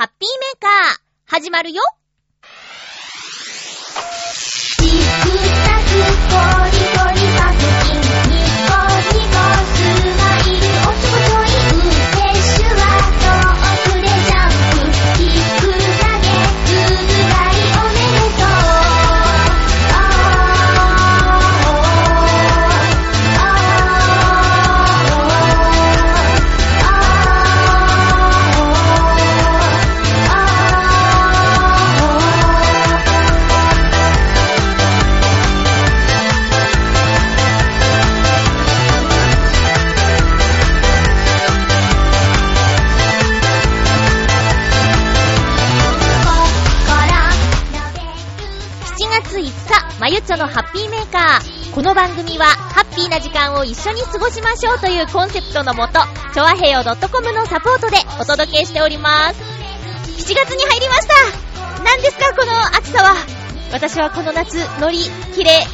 ハッピーメーカー、始まるよ。日、まゆっちょのハッピーメーカー。この番組は、ハッピーな時間を一緒に過ごしましょうというコンセプトのもと、ちょわへよ .com のサポートでお届けしております。7月に入りました。何ですかこの暑さは。私はこの夏、乗り切れ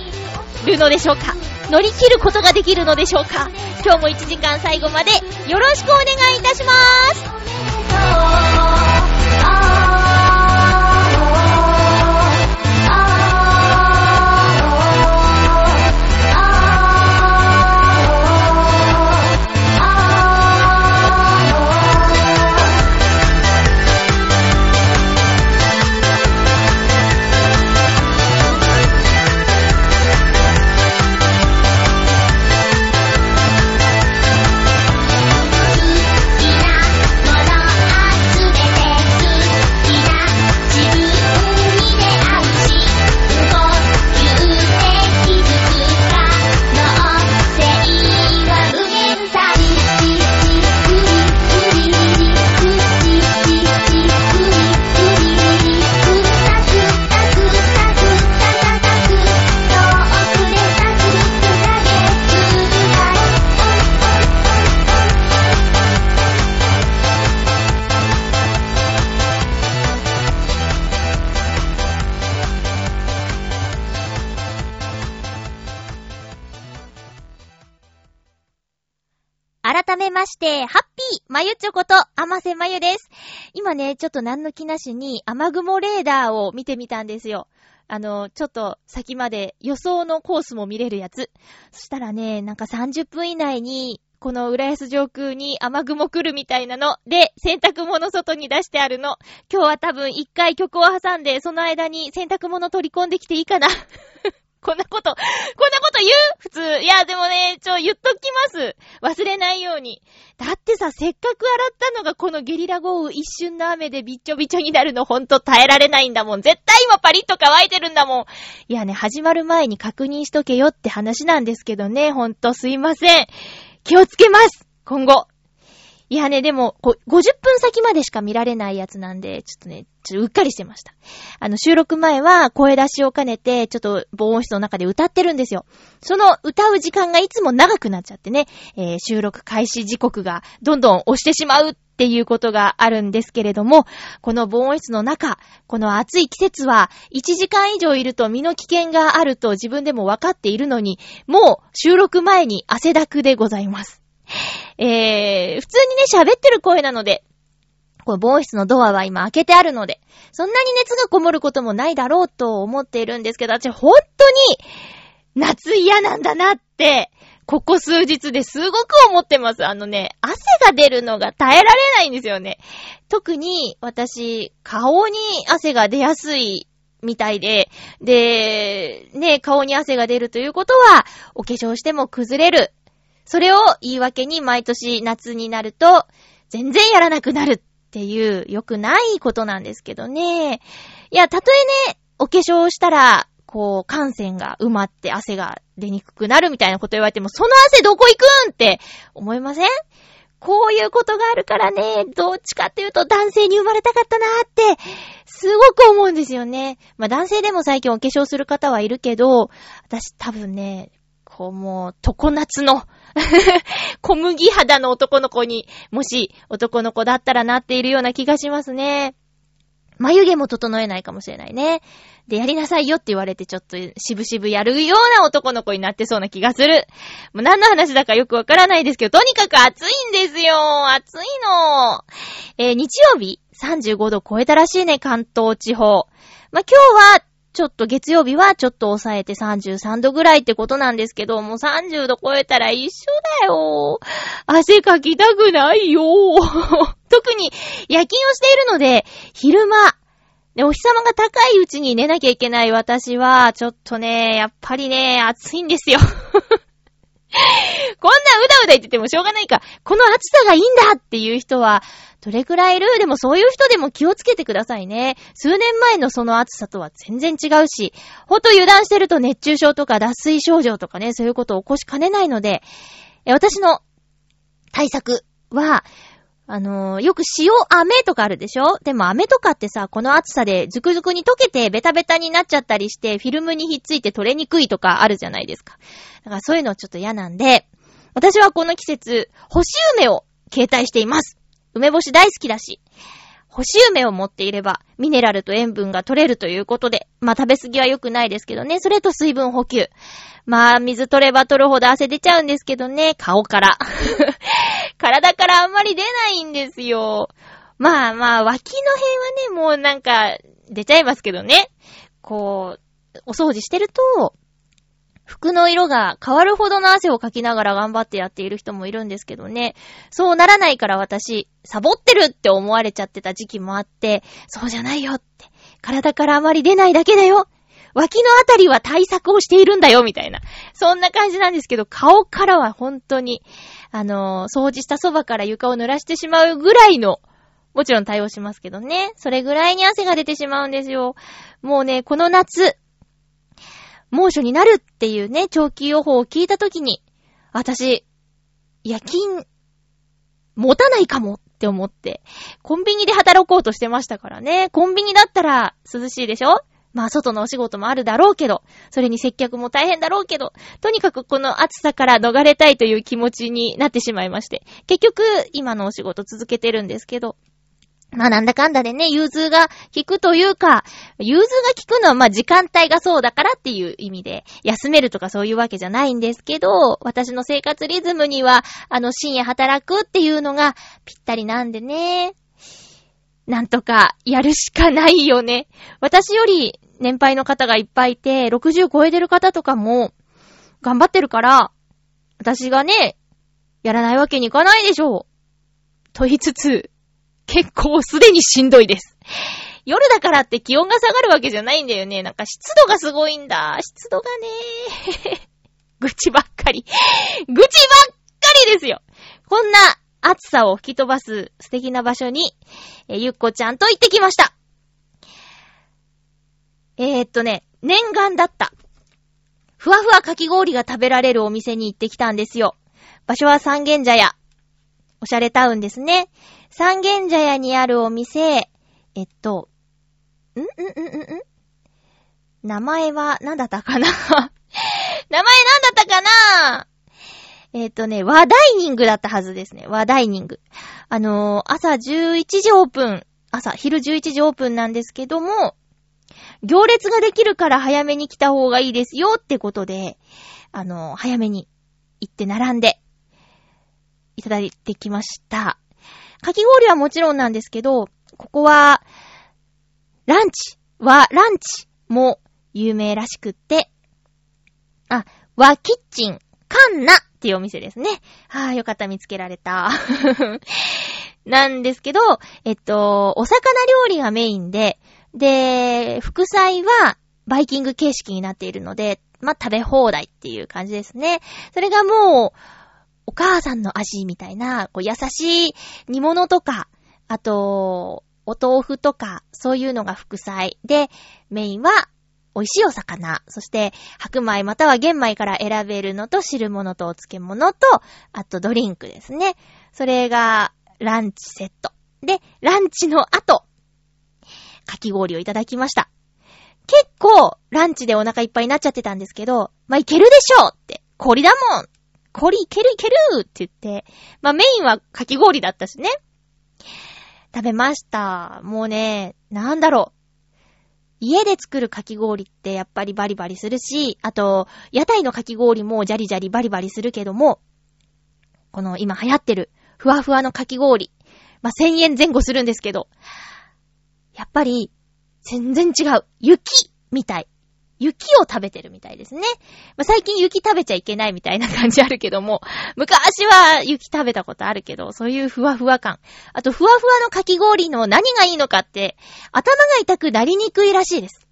るのでしょうか。乗り切ることができるのでしょうか。今日も1時間最後までよろしくお願いいたします。ゆちょこと、あませまゆです。今ね、ちょっと何の気なしに雨雲レーダーを見てみたんですよ。あの、ちょっと先まで予想のコースも見れるやつ。そしたらね、なんか30分以内に、この浦安上空に雨雲来るみたいなの。で、洗濯物外に出してあるの。今日は多分一回曲を挟んで、その間に洗濯物取り込んできていいかなこんなこと、こんなこと言う？普通。いや、でもね、ちょ、言っときます。忘れないように。だってさ、せっかく洗ったのがこのゲリラ豪雨一瞬の雨でびっちょびちょになるのほんと耐えられないんだもん。絶対今パリッと乾いてるんだもん。いやね、始まる前に確認しとけよって話なんですけどね、ほんとすいません。気をつけます今後。いやね、でも、50分先までしか見られないやつなんで、ちょっとね、ちょっとうっかりしてました。あの、収録前は声出しを兼ねて、ちょっと防音室の中で歌ってるんですよ。その歌う時間がいつも長くなっちゃってね、えー収録開始時刻がどんどん押してしまうっていうことがあるんですけれども、この防音室の中、この暑い季節は1時間以上いると身の危険があると自分でも分かっているのに、もう収録前に汗だくでございます。えー、普通にね、喋ってる声なので、この防室のドアは今開けてあるので、そんなに熱がこもることもないだろうと思っているんですけど、私本当に夏嫌なんだなって、ここ数日ですごく思ってます。あのね、汗が出るのが耐えられないんですよね。特に私、顔に汗が出やすいみたいで、で、ね、顔に汗が出るということは、お化粧しても崩れる。それを言い訳に毎年夏になると、全然やらなくなるっていう良くないことなんですけどね。いや、たとえね、お化粧をしたら、こう、汗腺が埋まって汗が出にくくなるみたいなこと言われても、その汗どこ行くんって思いません？こういうことがあるからね、どっちかっていうと男性に生まれたかったなーって、すごく思うんですよね。まあ男性でも最近お化粧する方はいるけど、私多分ね、こうもう、常夏の 小麦肌の男の子に、もし男の子だったらなっているような気がしますね。眉毛も整えないかもしれないね。で、やりなさいよって言われてちょっと渋々やるような男の子になってそうな気がする。もう何の話だかよくわからないですけど、とにかく暑いんですよ暑いのえー、日曜日35度超えたらしいね、関東地方。まあ、今日は、ちょっと月曜日はちょっと抑えて33度ぐらいってことなんですけど、もう30度超えたら一緒だよ。汗かきたくないよ。特に夜勤をしているので、昼間、で、お日様が高いうちに寝なきゃいけない私は、ちょっとね、やっぱりね、暑いんですよ。こんなうだうだ言っててもしょうがないか。この暑さがいいんだっていう人は、どれくらいいる？でもそういう人でも気をつけてくださいね。数年前のその暑さとは全然違うし、ほんと油断してると熱中症とか脱水症状とかね、そういうことを起こしかねないので、私の対策は、あのー、よく塩飴とかあるでしょ？でも飴とかってさ、この暑さでズクズクに溶けてベタベタになっちゃったりして、フィルムにひっついて取れにくいとかあるじゃないですか。だからそういうのちょっと嫌なんで、私はこの季節、干し梅を携帯しています。梅干し大好きだし。干し梅を持っていれば、ミネラルと塩分が取れるということで、まあ食べ過ぎは良くないですけどね、それと水分補給。まあ水取れば取るほど汗出ちゃうんですけどね、顔から。体からあんまり出ないんですよ。まあまあ、脇の辺はね、もうなんか、出ちゃいますけどね。こう、お掃除してると、服の色が変わるほどの汗をかきながら頑張ってやっている人もいるんですけどね。そうならないから私、サボってるって思われちゃってた時期もあって、そうじゃないよって。体からあまり出ないだけだよ。脇のあたりは対策をしているんだよ、みたいな。そんな感じなんですけど、顔からは本当に、あのー、掃除したそばから床を濡らしてしまうぐらいの、もちろん対応しますけどね。それぐらいに汗が出てしまうんですよ。もうね、この夏、猛暑になるっていうね、長期予報を聞いたときに、私、夜勤、持たないかもって思って、コンビニで働こうとしてましたからね。コンビニだったら涼しいでしょ？まあ、外のお仕事もあるだろうけど、それに接客も大変だろうけど、とにかくこの暑さから逃れたいという気持ちになってしまいまして。結局、今のお仕事続けてるんですけど、まあなんだかんだでね、融通が効くというか、融通が効くのはまあ時間帯がそうだからっていう意味で、休めるとかそういうわけじゃないんですけど、私の生活リズムには、あの深夜働くっていうのがぴったりなんでね。なんとかやるしかないよね。私より年配の方がいっぱいいて、60超えてる方とかも頑張ってるから、私がね、やらないわけにいかないでしょう。と言いつつ、結構すでにしんどいです。夜だからって気温が下がるわけじゃないんだよね。なんか湿度がすごいんだ。湿度がね。愚痴ばっかり。愚痴ばっかりですよ。こんな暑さを吹き飛ばす素敵な場所に、えゆっこちゃんと行ってきました。えー、っとね、念願だった。ふわふわかき氷が食べられるお店に行ってきたんですよ。場所は三軒茶屋。おしゃれタウンですね。三軒茶屋にあるお店、えっと、ん？ん？ん？ん？ん？名前は何だったかな？名前何だったかな？えっ、とね、和ダイニングだったはずですね。和ダイニング。あのー、朝11時オープン。朝、昼11時オープンなんですけども、行列ができるから早めに来た方がいいですよってことで、あのー、早めに行って並んで、いただいてきました。かき氷はもちろんなんですけど、ここは、ランチは、ランチも有名らしくって、あ、和キッチン、カンナっていうお店ですね。はぁ、よかった、見つけられた。なんですけど、えっと、お魚料理がメインで、で、副菜はバイキング形式になっているので、まあ、食べ放題っていう感じですね。それがもう、お母さんの味みたいな、こう優しい煮物とか、あと、お豆腐とか、そういうのが副菜。で、メインは美味しいお魚。そして、白米または玄米から選べるのと汁物とお漬物と、あとドリンクですね。それが、ランチセット。で、ランチの後、かき氷をいただきました。結構、ランチでお腹いっぱいになっちゃってたんですけど、まあ、いけるでしょうって。氷だもんこれいけるいけるって言って、まあメインはかき氷だったしね。食べました。もうね、なんだろう。家で作るかき氷ってやっぱりバリバリするし、あと、屋台のかき氷もジャリジャリバリバリするけども、この今流行ってるふわふわのかき氷。まあ、1000円前後するんですけど、やっぱり全然違う。雪みたい。雪を食べてるみたいですね。まあ、最近雪食べちゃいけないみたいな感じあるけども、昔は雪食べたことあるけど、そういうふわふわ感。あと、ふわふわのかき氷の何がいいのかって、頭が痛くなりにくいらしいです。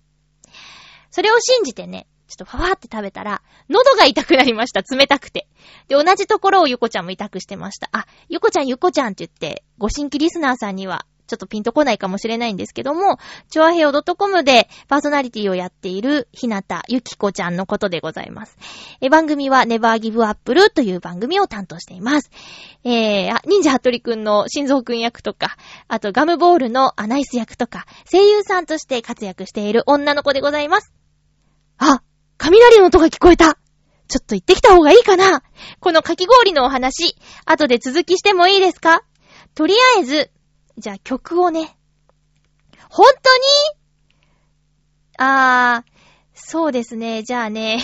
それを信じてね、ちょっとファファって食べたら、喉が痛くなりました。冷たくて。で、同じところをゆこちゃんも痛くしてました。あ、ゆこちゃんゆこちゃんって言って、ご新規リスナーさんには、ちょっとピンとこないかもしれないんですけども、チョアヘオ .com でパーソナリティをやっているひなたゆきこちゃんのことでございます。え、番組はネバーギブアップルという番組を担当しています。えー、忍者ハットリくんの心臓くん役とか、あとガムボールのアナイス役とか、声優さんとして活躍している女の子でございます。あ、雷の音が聞こえたちょっと行ってきた方がいいかなこのかき氷のお話、後で続きしてもいいですか？とりあえず、じゃあ曲をね。本当に？あー、そうですね。じゃあね。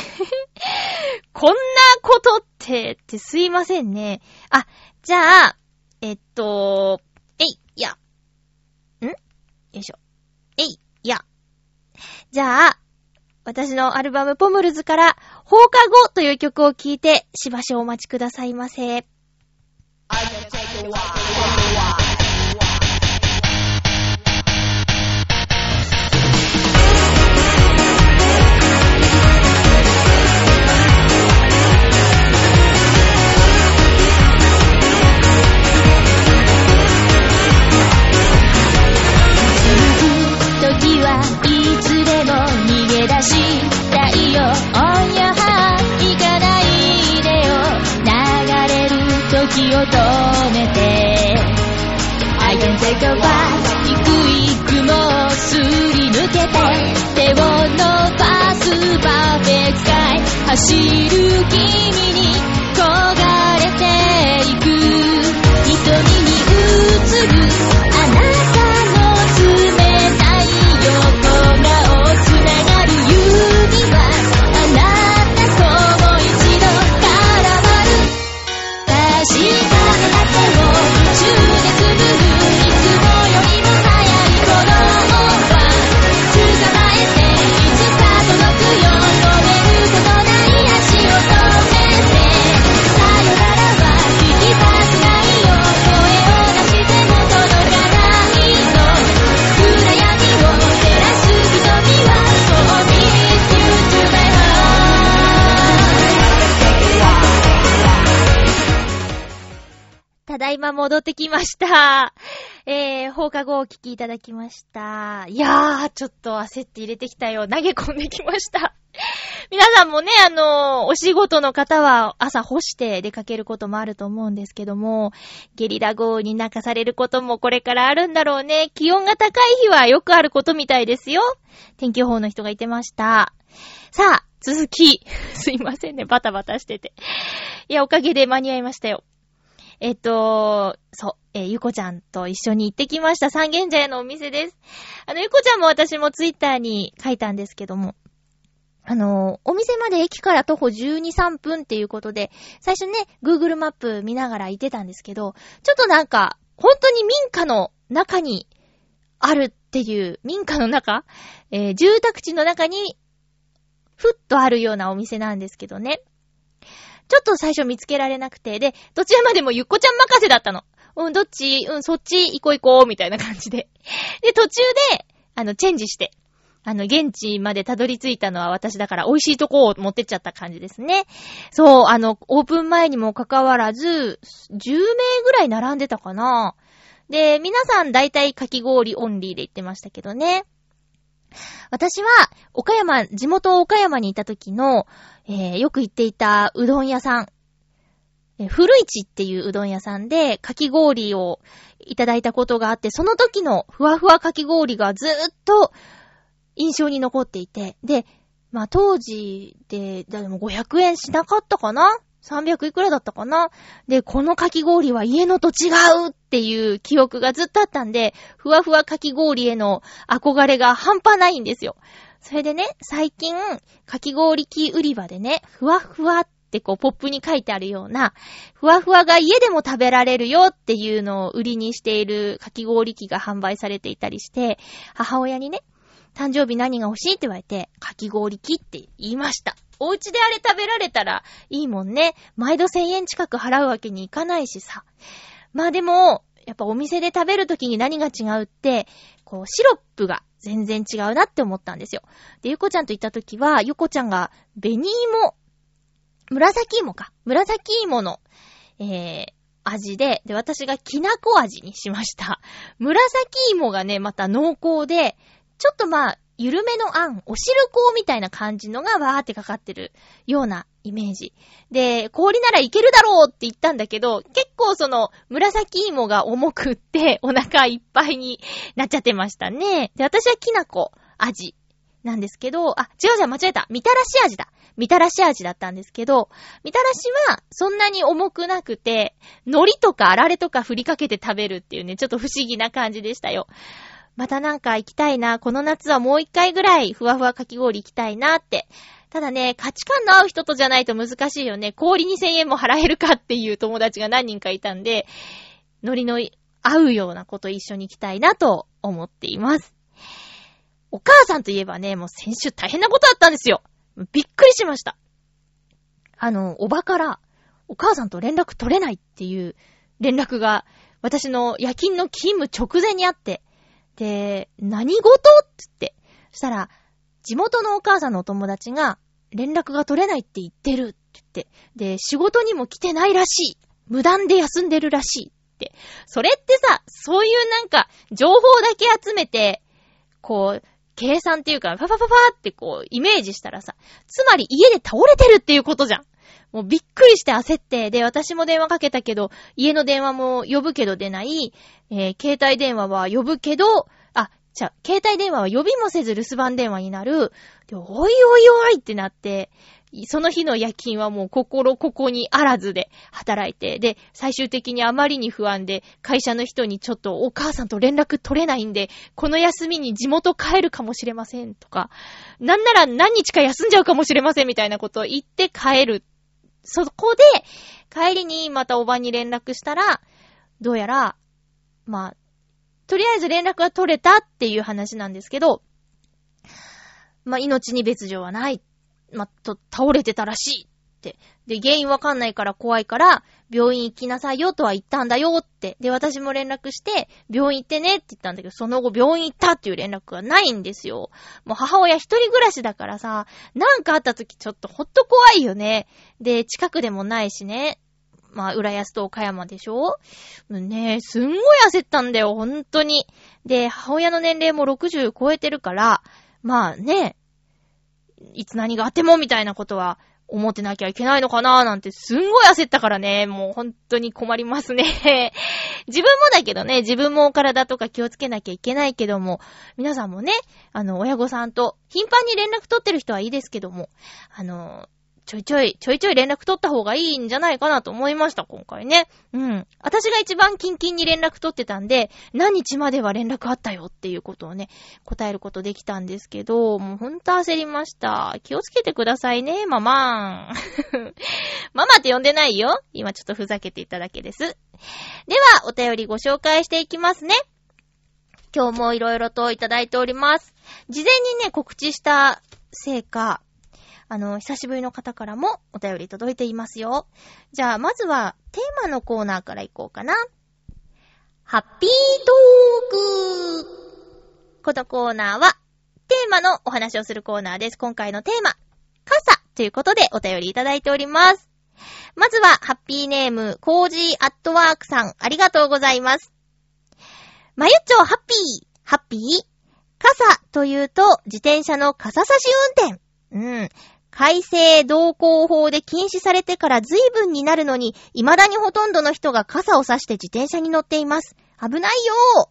こんなことって、ってすいませんね。あ、じゃあ、えっと、えい、いや。ん？よいしょ。えい、いや。じゃあ、私のアルバムポムルズから放課後という曲を聴いてしばしお待ちくださいませ。逃げ出したいよ On your heart 行かないでよ流れる時を止めて。I can take a ride 幾幾もすり抜けて。手を伸ばすパーフェクト走る君に焦がれていく。戻ってきました。えー、放課後お聞きいただきました。いやー、ちょっと焦って入れてきたよ。投げ込んできました。皆さんもね、あのーお仕事の方は朝干して出かけることもあると思うんですけども、ゲリラ豪雨に泣かされることもこれからあるんだろうね。気温が高い日はよくあることみたいですよ。天気予報の人が言ってました。さあ、続き。すいませんね、バタバタしてて。いや、おかげで間に合いましたよ。えっと、そう、えーゆこちゃんと一緒に行ってきました三軒茶屋のお店です。あの、ゆこちゃんも私もツイッターに書いたんですけども、あの、お店まで駅から徒歩12、3分っていうことで、最初ね、Google マップ見ながら行ってたんですけど、ちょっとなんか、本当に民家の中にあるっていう、民家の中？えー住宅地の中に、ふっとあるようなお店なんですけどね。ちょっと最初見つけられなくて、で、どちらまでもゆっこちゃん任せだったの。うん、どっち？うん、そっち？行こう行こう、みたいな感じで。で、途中で、あの、チェンジして、あの、現地までたどり着いたのは私だから美味しいとこを持ってっちゃった感じですね。そう、あの、オープン前にもかかわらず、10名ぐらい並んでたかな。で、皆さん大体かき氷オンリーで行ってましたけどね。私は、岡山、地元岡山にいた時の、えーよく行っていたうどん屋さん、えー古市っていううどん屋さんで、かき氷をいただいたことがあって、その時のふわふわかき氷がずーっと印象に残っていて、で、まあ当時で、でも500円しなかったかな300いくらだったかな？で、このかき氷は家のと違うっていう記憶がずっとあったんで、ふわふわかき氷への憧れが半端ないんですよ。それでね、最近、かき氷機売り場でね、ふわふわってこう、ポップに書いてあるような、ふわふわが家でも食べられるよっていうのを売りにしているかき氷機が販売されていたりして、母親にね、誕生日何が欲しい？って言われて、かき氷機って言いました。お家であれ食べられたらいいもんね。毎度1000円近く払うわけにいかないしさ。まあでも、やっぱお店で食べるときに何が違うって、こう、シロップが全然違うなって思ったんですよ。で、ゆこちゃんと行ったときは、ゆこちゃんが紅芋、紫芋か。紫芋の、えー、味で、で、私がきなこ味にしました。紫芋がね、また濃厚で、ちょっとまあ、緩めのあん、お汁粉みたいな感じのがわーってかかってるようなイメージ。で、氷ならいけるだろうって言ったんだけど、結構その紫芋が重くってお腹いっぱいになっちゃってましたね。で、私はきなこ味なんですけど、あ、違うじゃん、間違えた。みたらし味だ。みたらし味だったんですけど、みたらしはそんなに重くなくて、海苔とかあられとか振りかけて食べるっていうね、ちょっと不思議な感じでしたよ。またなんか行きたいな、この夏はもう一回ぐらいふわふわかき氷行きたいなって。ただね、価値観の合う人とじゃないと難しいよね。氷2000円も払えるかっていう友達が何人かいたんで、ノリの合うようなこと一緒に行きたいなと思っています。お母さんといえばね、もう先週大変なことあったんですよ。びっくりしました。あの、おばから、お母さんと連絡取れないっていう連絡が、私の夜勤の勤務直前にあって、で、何事？つって。そしたら、地元のお母さんのお友達が、連絡が取れないって言ってるって言って。で、仕事にも来てないらしい。無断で休んでるらしいって。それってさ、そういうなんか、情報だけ集めて、こう、計算っていうか、ファファファファってこう、イメージしたらさ、つまり家で倒れてるっていうことじゃん。もうびっくりして焦って、で、私も電話かけたけど、家の電話も呼ぶけど出ない、えー、携帯電話は呼ぶけど、あ、じゃ携帯電話は呼びもせず留守番電話になる。で、おいおいおいってなって、その日の夜勤はもう心ここにあらずで働いて、で、最終的にあまりに不安で、会社の人にちょっとお母さんと連絡取れないんで、この休みに地元帰るかもしれませんとか、なんなら何日か休んじゃうかもしれませんみたいなことを言って帰るそこで、帰りにまたおばに連絡したら、どうやら、まあ、とりあえず連絡が取れたっていう話なんですけど、まあ、命に別状はない。まあ、と、倒れてたらしい。で、原因わかんないから怖いから、病院行きなさいよとは言ったんだよって。で、私も連絡して、病院行ってねって言ったんだけど、その後病院行ったっていう連絡がないんですよ。もう母親一人暮らしだからさ、なんかあった時ちょっとほっと怖いよね。で、近くでもないしね。まあ、浦安と岡山でしょねえ、すんごい焦ったんだよ、ほんとに。で、母親の年齢も60超えてるから、まあね、いつ何があってもみたいなことは思ってなきゃいけないのかなーなんてすんごい焦ったからね、もう本当に困りますね。自分もだけどね、自分も体とか気をつけなきゃいけないけども、皆さんもね、あの、親御さんと頻繁に連絡取ってる人はいいですけども、あの、ちょいちょい、ちょいちょい連絡取った方がいいんじゃないかなと思いました、今回ね。うん。私が一番キンキンに連絡取ってたんで、何日までは連絡あったよっていうことをね、答えることできたんですけど、もうほんと焦りました。気をつけてくださいね、ママーン。ママって呼んでないよ今ちょっとふざけていただけです。では、お便りご紹介していきますね。今日もいろいろといただいております。事前にね、告知したせいか、あの、久しぶりの方からもお便り届いていますよ。じゃあ、まずは、テーマのコーナーからいこうかな。ハッピートークこのコーナーは、テーマのお話をするコーナーです。今回のテーマ、傘ということでお便りいただいております。まずは、ハッピーネーム、コージーアットワークさん、ありがとうございます。まゆっちょ、ハッピーハッピー？傘というと、自転車の傘差し運転。うん。改正道交法で禁止されてから随分になるのに、未だにほとんどの人が傘を差して自転車に乗っています。危ないよ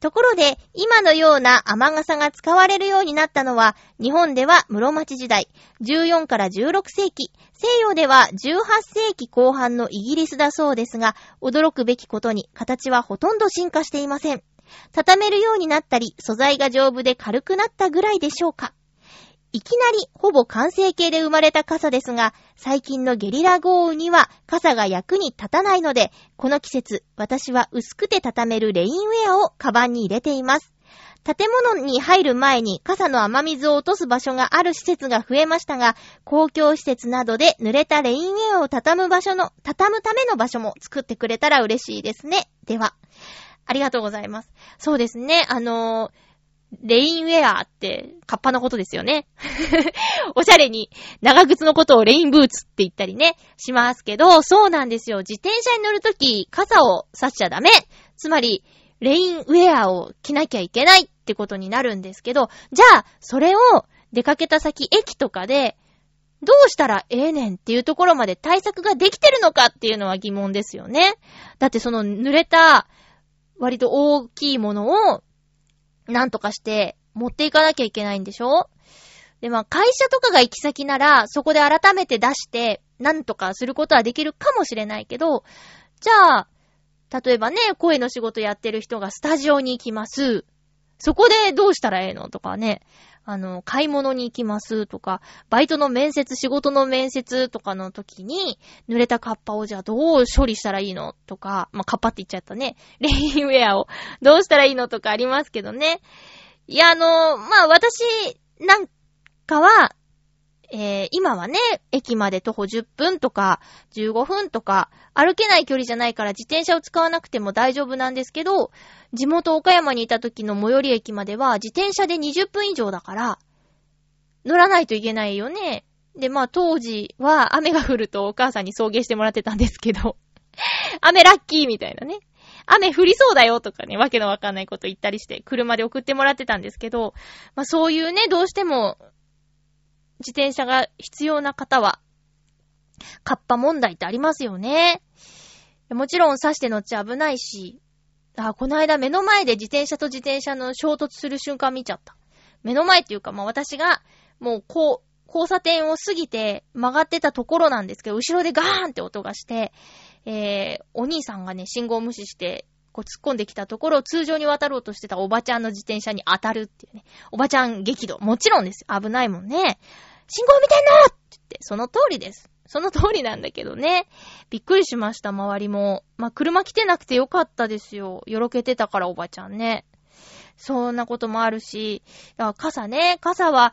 ところで、今のような雨傘が使われるようになったのは、日本では室町時代、14から16世紀、西洋では18世紀後半のイギリスだそうですが、驚くべきことに形はほとんど進化していません。畳めるようになったり、素材が丈夫で軽くなったぐらいでしょうか。いきなりほぼ完成形で生まれた傘ですが、最近のゲリラ豪雨には傘が役に立たないので、この季節、私は薄くて畳めるレインウェアをカバンに入れています。建物に入る前に傘の雨水を落とす場所がある施設が増えましたが、公共施設などで濡れたレインウェアを畳む場所の、畳むための場所も作ってくれたら嬉しいですね。では、ありがとうございます。そうですね、あのーレインウェアって、カッパのことですよね。おしゃれに、長靴のことをレインブーツって言ったりね、しますけど、そうなんですよ。自転車に乗るとき、傘を差しちゃダメ。つまり、レインウェアを着なきゃいけないってことになるんですけど、じゃあ、それを出かけた先、駅とかで、どうしたらええねんっていうところまで対策ができてるのかっていうのは疑問ですよね。だってその濡れた、割と大きいものをなんとかして持っていかなきゃいけないんでしょ？で、まあ、会社とかが行き先なら、そこで改めて出して、なんとかすることはできるかもしれないけど、じゃあ、例えばね、声の仕事やってる人がスタジオに行きます。そこでどうしたらええのとかね。あの、買い物に行きますとか、バイトの面接、仕事の面接とかの時に、濡れたカッパをじゃあどう処理したらいいのとか、まあ、カッパって言っちゃったね。レインウェアをどうしたらいいのとかありますけどね。いや、あの、まあ、私なんかは、えー、今はね、駅まで徒歩10分とか15分とか歩けない距離じゃないから自転車を使わなくても大丈夫なんですけど、地元岡山にいた時の最寄り駅までは自転車で20分以上だから、乗らないといけないよね。で、まあ当時は雨が降るとお母さんに送迎してもらってたんですけど、雨ラッキーみたいなね。雨降りそうだよとかね、わけのわかんないこと言ったりして、車で送ってもらってたんですけど、まあそういうね、どうしても自転車が必要な方は、カッパ問題ってありますよね。もちろん刺して乗っちゃ危ないし、あ、この間目の前で自転車と自転車の衝突する瞬間見ちゃった。目の前っていうか、まあ、私が、もう、こう、交差点を過ぎて曲がってたところなんですけど、後ろでガーンって音がして、えー、お兄さんがね、信号無視して、こう突っ込んできたところを、通常に渡ろうとしてたおばちゃんの自転車に当たるっていうね。おばちゃん激怒。もちろんです。危ないもんね。信号見てんのって言って、その通りです。その通りなんだけどね。びっくりしました、周りも。まあ、車来てなくてよかったですよ。よろけてたからおばちゃんね。そんなこともあるし、傘ね、傘は、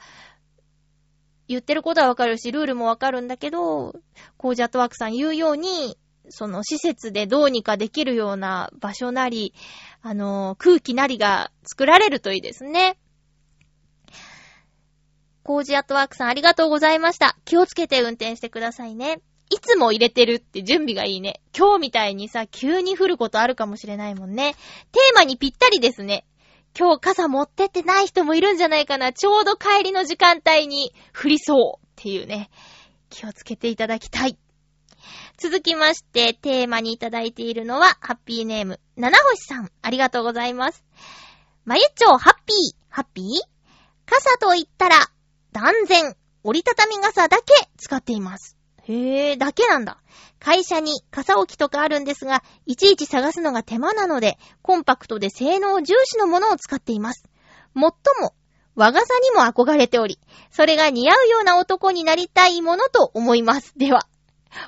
言ってることはわかるし、ルールもわかるんだけど、コージャットワークさん言うように、その施設でどうにかできるような場所なり、あの、空気なりが作られるといいですね。コージアットワークさんありがとうございました。気をつけて運転してくださいね。いつも入れてるって準備がいいね。今日みたいにさ、急に降ることあるかもしれないもんね。テーマにぴったりですね。今日傘持ってってない人もいるんじゃないかな。ちょうど帰りの時間帯に降りそうっていうね。気をつけていただきたい。続きまして、テーマにいただいているのは、ハッピーネーム、七星さん。ありがとうございます。まゆちょう、ハッピー。ハッピー？傘と言ったら、断然、折りたたみ傘だけ使っています。へえ、だけなんだ。会社に傘置きとかあるんですが、いちいち探すのが手間なので、コンパクトで性能重視のものを使っています。もっとも、和傘にも憧れており、それが似合うような男になりたいものと思います。では、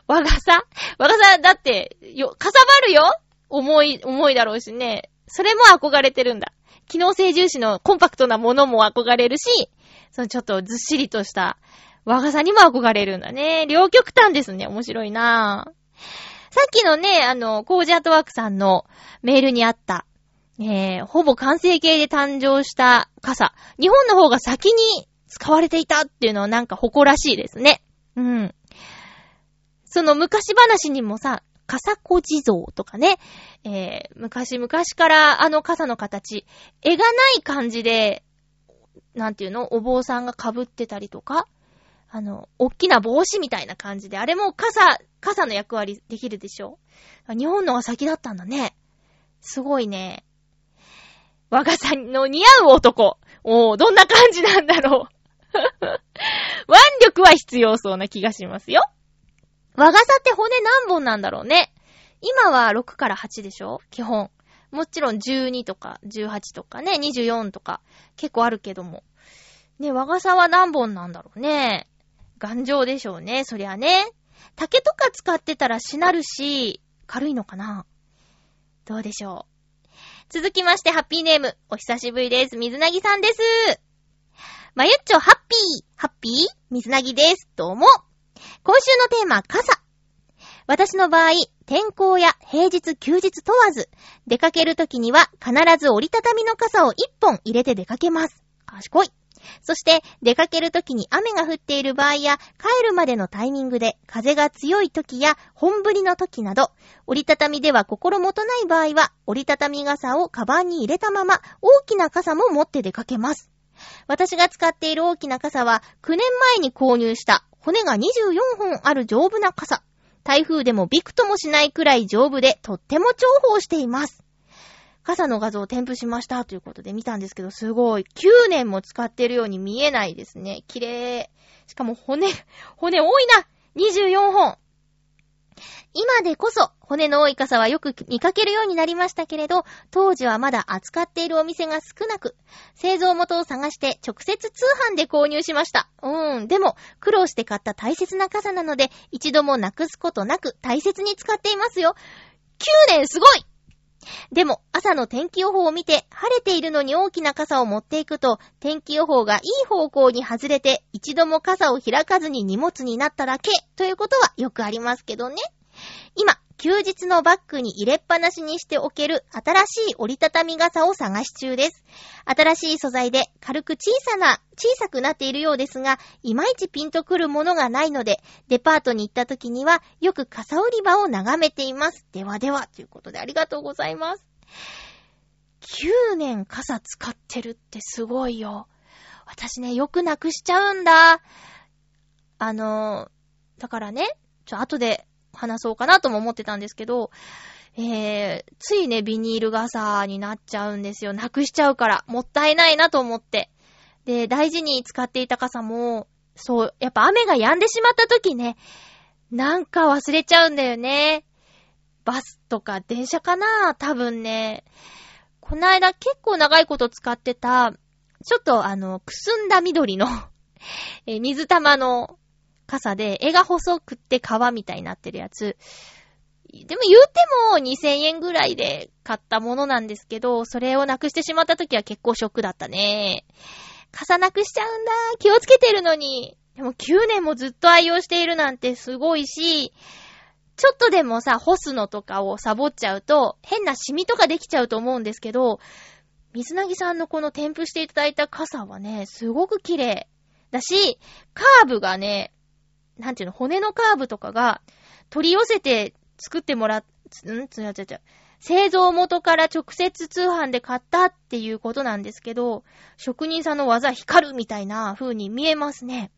和傘？和傘だって、よ、かさばるよ？重い、重いだろうしね。それも憧れてるんだ。機能性重視のコンパクトなものも憧れるし、そのちょっとずっしりとした和傘にも憧れるんだね。両極端ですね。面白いなぁ。さっきのね、あの、コージアートワークさんのメールにあった、えー、ほぼ完成形で誕生した傘。日本の方が先に使われていたっていうのはなんか誇らしいですね。うん。その昔話にもさ、笠子地蔵とかね、えー、昔々からあの傘の形、絵がない感じでなんていうの？お坊さんが被ってたりとか、あの、おっきな帽子みたいな感じで、あれも傘、傘の役割できるでしょ？日本のが先だったんだね。すごいね。和傘の似合う男。おー、どんな感じなんだろう。腕力は必要そうな気がしますよ。和傘って骨何本なんだろうね。今は6から8でしょ？基本。もちろん12とか18とかね、24とか結構あるけども。ね、和傘は何本なんだろうね？頑丈でしょうね、そりゃね。竹とか使ってたらしなるし、軽いのかな？どうでしょう？続きまして、ハッピーネーム。お久しぶりです。水なぎさんです。まゆっちょ、ハッピー。ハッピー？水なぎです。どうも。今週のテーマ、傘。私の場合、天候や平日休日問わず、出かけるときには必ず折りたたみの傘を一本入れて出かけます。賢い。そして、出かけるときに雨が降っている場合や、帰るまでのタイミングで風が強いときや本降りのときなど、折りたたみでは心もとない場合は、折りたたみ傘をカバンに入れたまま、大きな傘も持って出かけます。私が使っている大きな傘は、9年前に購入した、骨が24本ある丈夫な傘。台風でもびくともしないくらい丈夫で、とっても重宝しています。傘の画像を添付しましたということで見たんですけど、すごい。9年も使ってるように見えないですね。綺麗。しかも骨、骨多いな !24 本。今でこそ、骨の多い傘はよく見かけるようになりましたけれど、当時はまだ扱っているお店が少なく、製造元を探して直接通販で購入しました。うーん、でも、苦労して買った大切な傘なので、一度もなくすことなく大切に使っていますよ。9年すごいでも、朝の天気予報を見て、晴れているのに大きな傘を持っていくと、天気予報がいい方向に外れて、一度も傘を開かずに荷物になっただけ、ということはよくありますけどね。今、休日のバッグに入れっぱなしにしておける新しい折りたたみ傘を探し中です。新しい素材で軽く小さな、小さくなっているようですが、いまいちピンとくるものがないので、デパートに行った時にはよく傘売り場を眺めています。ではでは、ということでありがとうございます。9年傘使ってるってすごいよ。私ね、よくなくしちゃうんだ。あの、だからね、ちょ、後で話そうかなとも思ってたんですけど、えー、ついね、ビニール傘になっちゃうんですよ。なくしちゃうから。もったいないなと思って。で、大事に使っていた傘も、そう、やっぱ雨が止んでしまった時ね、なんか忘れちゃうんだよね。バスとか電車かな多分ね。この間結構長いこと使ってた、ちょっとあの、くすんだ緑の え水玉の傘で、絵が細くって皮みたいになってるやつ。でも言うても2000円ぐらいで買ったものなんですけど、それをなくしてしまった時は結構ショックだったね。傘なくしちゃうんだ。気をつけてるのに。でも9年もずっと愛用しているなんてすごいし、ちょっとでもさ、干すのとかをサボっちゃうと、変なシミとかできちゃうと思うんですけど、水なぎさんのこの添付していただいた傘はね、すごく綺麗。だし、カーブがね、なんていうの、骨のカーブとかが、取り寄せて作ってもらっ、ん？つやつやつや。製造元から直接通販で買ったっていうことなんですけど、職人さんの技光るみたいな風に見えますね。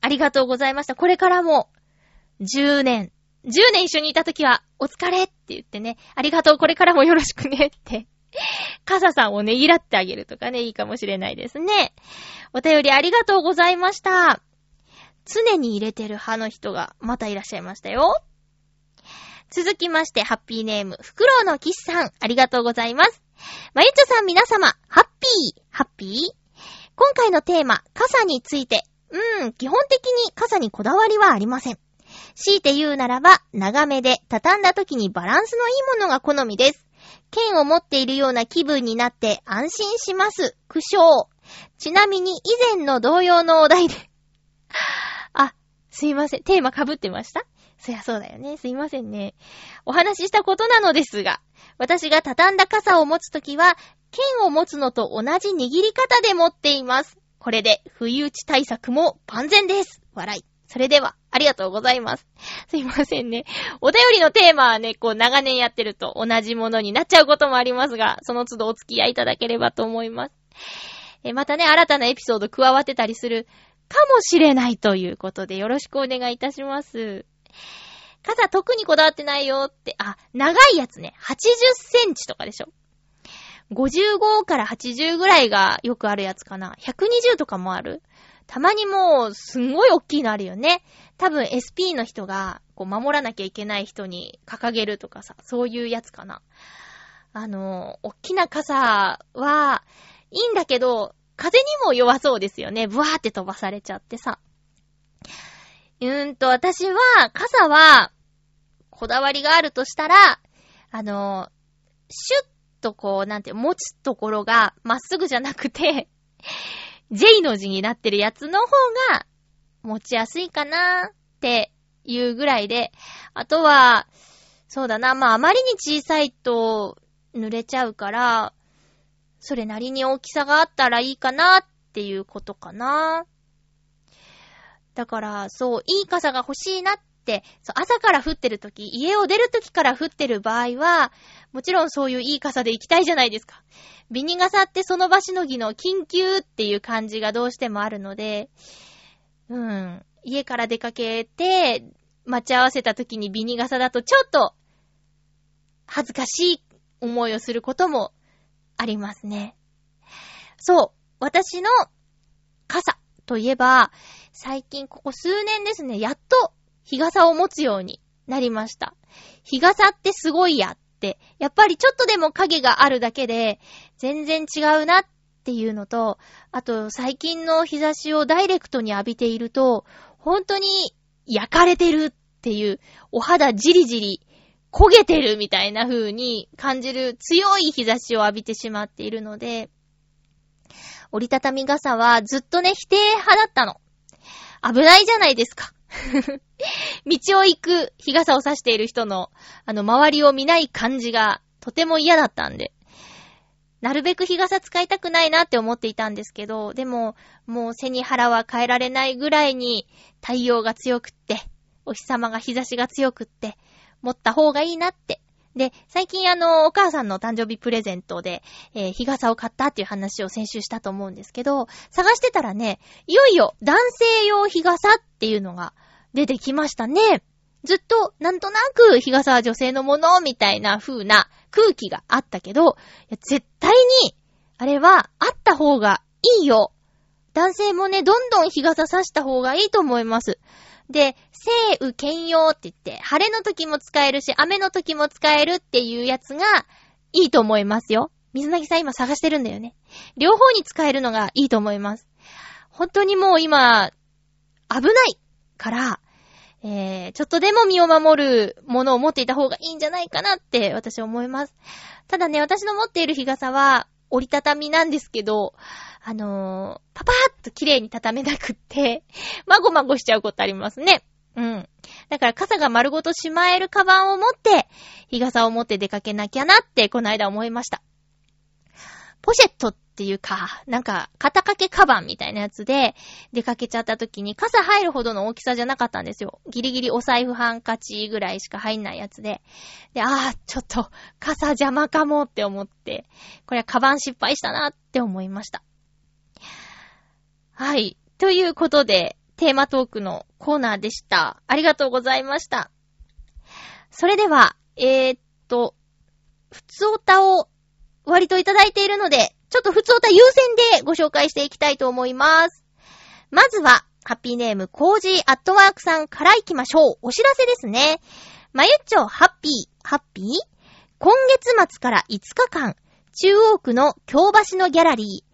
ありがとうございました。これからも、10年、10年一緒にいたときは、お疲れって言ってね、ありがとう、これからもよろしくねって、傘さんをねぎらってあげるとかね、いいかもしれないですね。お便りありがとうございました。常に入れてる派の人がまたいらっしゃいましたよ。続きまして、ハッピーネーム、フクロウのキスさん、ありがとうございます。まゆちょさん皆様、ハッピー、ハッピー今回のテーマ、傘について、うーん、基本的に傘にこだわりはありません。強いて言うならば、長めで畳んだ時にバランスのいいものが好みです。剣を持っているような気分になって安心します。苦笑。ちなみに以前の同様のお題で、すいません。テーマ被ってました？そりゃそうだよね。すいませんね。お話ししたことなのですが、私が畳んだ傘を持つときは、剣を持つのと同じ握り方で持っています。これで、不意打ち対策も万全です。笑い。それでは、ありがとうございます。すいませんね。お便りのテーマはね、こう長年やってると同じものになっちゃうこともありますが、その都度お付き合いいただければと思います。え、またね、新たなエピソード加わってたりするかもしれないということでよろしくお願いいたします。傘特にこだわってないよって、あ、長いやつね。80センチとかでしょ。55から80ぐらいがよくあるやつかな。120とかもある。たまにもう、すんごい大きいのあるよね。多分 SP の人が、こう、守らなきゃいけない人に掲げるとかさ、そういうやつかな。あの、大きな傘は、いいんだけど、風にも弱そうですよね。ブワーって飛ばされちゃってさ。うーんと、私は、傘は、こだわりがあるとしたら、あの、シュッとこう、なんて、持つところが、まっすぐじゃなくて、J の字になってるやつの方が、持ちやすいかなっていうぐらいで、あとは、そうだな、まああまりに小さいと濡れちゃうから、それなりに大きさがあったらいいかなっていうことかな。だから、そう、いい傘が欲しいなって、そう朝から降ってる時、家を出る時から降ってる場合は、もちろんそういういい傘で行きたいじゃないですか。ビニ傘ってその場しのぎの緊急っていう感じがどうしてもあるので、うん。家から出かけて、待ち合わせた時にビニ傘だとちょっと、恥ずかしい思いをすることもありますね。そう。私の傘といえば、最近ここ数年ですね、やっと日傘を持つようになりました。日傘ってすごいやって、やっぱりちょっとでも影があるだけで、全然違うなっていうのと、あと最近の日差しをダイレクトに浴びていると、本当に焼かれてるっていう、お肌じりじり焦げてるみたいな風に感じる強い日差しを浴びてしまっているので、折りたたみ傘はずっとね、否定派だったの。危ないじゃないですか。道を行く日傘を差している人の、あの、周りを見ない感じがとても嫌だったんで。なるべく日傘使いたくないなって思っていたんですけど、でも、もう背に腹は変えられないぐらいに太陽が強くって、お日様が日差しが強くって、持った方がいいなって。で、最近あの、お母さんの誕生日プレゼントで、えー日傘を買ったっていう話を先週したと思うんですけど、探してたらね、いよいよ男性用日傘っていうのが出てきましたね。ずっと、なんとなく日傘は女性のものみたいな風な空気があったけど、絶対に、あれはあった方がいいよ。男性もね、どんどん日傘差した方がいいと思います。で、晴雨兼用って言って、晴れの時も使えるし、雨の時も使えるっていうやつがいいと思いますよ。水なぎさん今探してるんだよね。両方に使えるのがいいと思います。本当にもう今、危ないから、えー、ちょっとでも身を守るものを持っていた方がいいんじゃないかなって私思います。ただね、私の持っている日傘は折りたたみなんですけど、あのー、パパーっと綺麗に畳めなくって、まごまごしちゃうことありますね。うん。だから傘が丸ごとしまえるカバンを持って、日傘を持って出かけなきゃなって、この間思いました。ポシェットっていうか、なんか、肩掛けカバンみたいなやつで出かけちゃった時に傘入るほどの大きさじゃなかったんですよ。ギリギリお財布ハンカチぐらいしか入んないやつで。で、あー、ちょっと、傘邪魔かもって思って、これはカバン失敗したなって思いました。はい。ということで、テーマトークのコーナーでした。ありがとうございました。それでは、えー、っと、ふつおたを割といただいているので、ちょっとふつおた優先でご紹介していきたいと思います。まずは、ハッピーネーム、コージーアットワークさんから行きましょう。お知らせですね。まゆっちょ、ハッピー、ハッピー？今月末から5日間、中央区の京橋のギャラリー、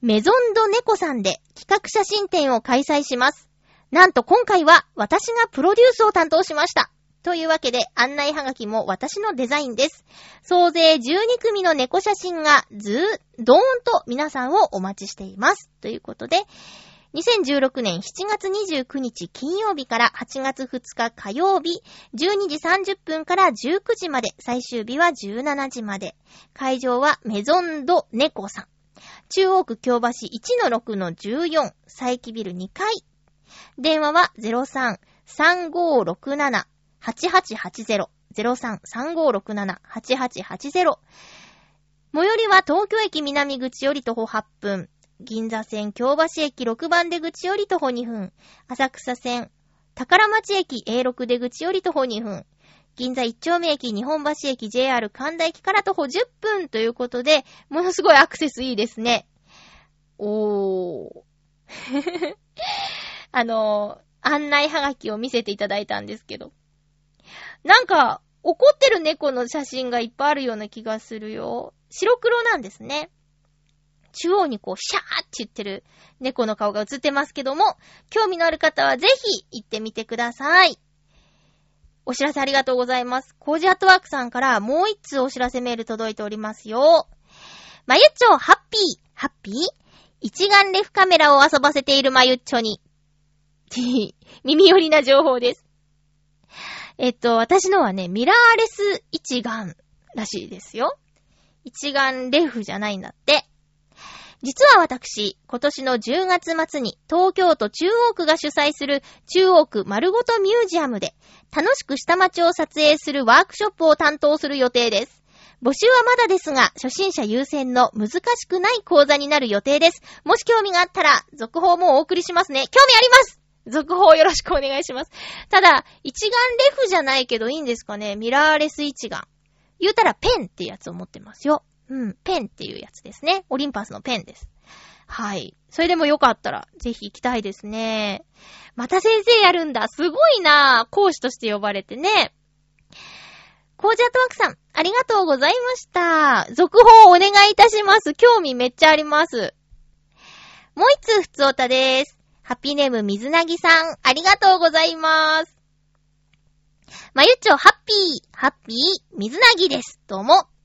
メゾンドネコさんで企画写真展を開催します。なんと今回は私がプロデュースを担当しました。というわけで案内はがきも私のデザインです。総勢12組の猫写真がずー、どーんと皆さんをお待ちしています。ということで、2016年7月29日金曜日から8月2日火曜日、12時30分から19時まで、最終日は17時まで。会場はメゾンドネコさん。中央区京橋1-6-14、佐伯ビル2階。電話は03-3567-8880。03-3567-8880。最寄りは東京駅南口より徒歩8分。銀座線京橋駅6番出口より徒歩2分。浅草線宝町駅 A6 出口より徒歩2分。銀座一丁目駅、日本橋駅、JR 神田駅から徒歩10分ということで、ものすごいアクセスいいですね。おー。あのー、案内はがきを見せていただいたんですけど。なんか、怒ってる猫の写真がいっぱいあるような気がするよ。白黒なんですね。中央にこう、シャーって言ってる猫の顔が映ってますけども、興味のある方はぜひ行ってみてください。お知らせありがとうございます。コージアットワークさんからもう一通お知らせメール届いておりますよ。まゆっちょ、ハッピー、ハッピー？一眼レフカメラを遊ばせているまゆっちょに。耳寄りな情報です。えっと、私のはね、ミラーレス一眼らしいですよ。一眼レフじゃないんだって。実は私、今年の10月末に東京都中央区が主催する中央区丸ごとミュージアムで楽しく下町を撮影するワークショップを担当する予定です。募集はまだですが、初心者優先の難しくない講座になる予定です。もし興味があったら、続報もお送りしますね。興味あります続報よろしくお願いします。ただ、一眼レフじゃないけどいいんですかね？ミラーレス一眼。言うたらペンってやつを持ってますよ。うん、ペンっていうやつですね。オリンパスのペンです。はい。それでもよかったら、ぜひ行きたいですね。また先生やるんだ。すごいな講師として呼ばれてね。コージアットワークさん、ありがとうございました。続報をお願いいたします。興味めっちゃあります。もう一通、ふつおたです。ハッピーネーム、水なぎさん、ありがとうございます。まゆちょ、ハッピー、ハッピー、水なぎです。どうも。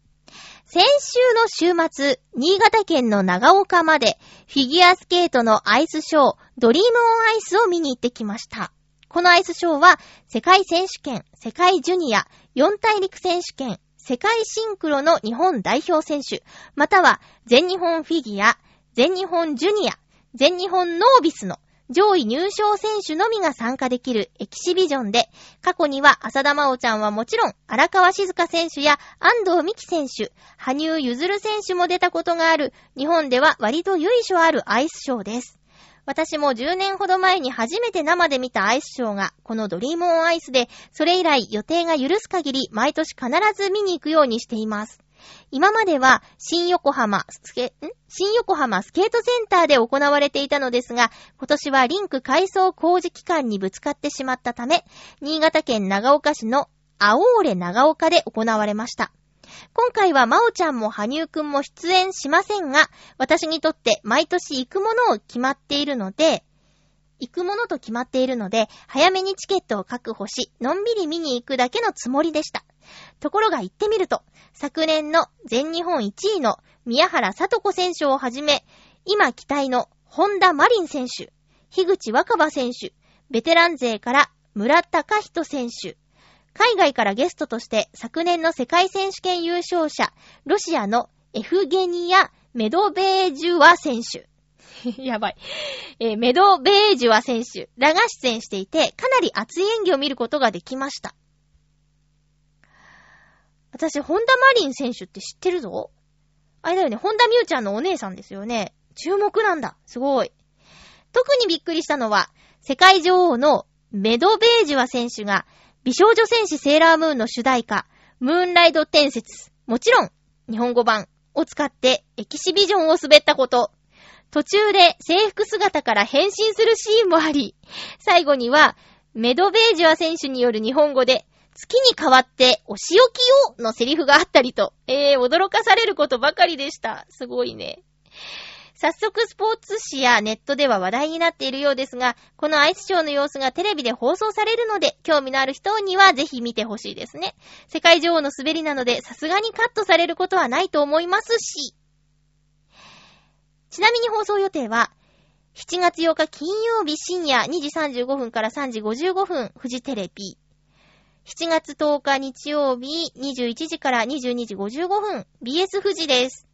先週の週末、新潟県の長岡まで、フィギュアスケートのアイスショー、ドリームオンアイスを見に行ってきました。このアイスショーは、世界選手権、世界ジュニア、四大陸選手権、世界シンクロの日本代表選手、または全日本フィギュア、全日本ジュニア、全日本ノービスの上位入賞選手のみが参加できるエキシビジョンで、過去には浅田真央ちゃんはもちろん、荒川静香選手や安藤美希選手、羽生結弦選手も出たことがある、日本では割と由緒あるアイスショーです。私も10年ほど前に初めて生で見たアイスショーが、このドリームオンアイスで、それ以来予定が許す限り毎年必ず見に行くようにしています。今までは新横浜スケ、ん？新横浜スケートセンターで行われていたのですが、今年はリンク改装工事期間にぶつかってしまったため、新潟県長岡市の青ー長岡で行われました。今回はまおちゃんも羽生くんも出演しませんが、私にとって毎年行くものを決まっているので、行くものと決まっているので、早めにチケットを確保し、のんびり見に行くだけのつもりでした。ところが行ってみると、昨年の全日本1位の宮原里子選手をはじめ、今期待の本田マリン選手、樋口若葉選手、ベテラン勢から村高人選手、海外からゲストとして昨年の世界選手権優勝者、ロシアのエフゲニア・メドベージュワ選手。やばい。えー、メドベージュワ選手らが出演していて、かなり熱い演技を見ることができました。私、ホンダマリン選手って知ってるぞ？あれだよね、ホンダミューちゃんのお姉さんですよね。注目なんだ。すごい。特にびっくりしたのは、世界女王のメドベージュワ選手が、美少女戦士セーラームーンの主題歌、ムーンライド伝説、もちろん、日本語版を使ってエキシビジョンを滑ったこと。途中で制服姿から変身するシーンもあり、最後には、メドベージュア選手による日本語で、月に変わってお仕置きをのセリフがあったりと、えー、驚かされることばかりでした。すごいね。早速スポーツ紙やネットでは話題になっているようですが、このアイスショーの様子がテレビで放送されるので、興味のある人にはぜひ見てほしいですね。世界女王の滑りなので、さすがにカットされることはないと思いますし。ちなみに放送予定は、7月8日金曜日深夜2時35分から3時55分、フジテレビ。7月10日日曜日21時から22時55分 BS 富士です。